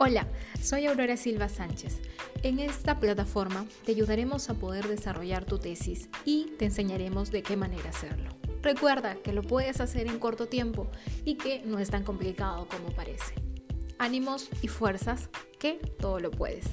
Hola, soy Aurora Silva Sánchez. En esta plataforma te ayudaremos a poder desarrollar tu tesis y te enseñaremos de qué manera hacerlo. Recuerda que lo puedes hacer en corto tiempo y que no es tan complicado como parece. Ánimos y fuerzas, que todo lo puedes.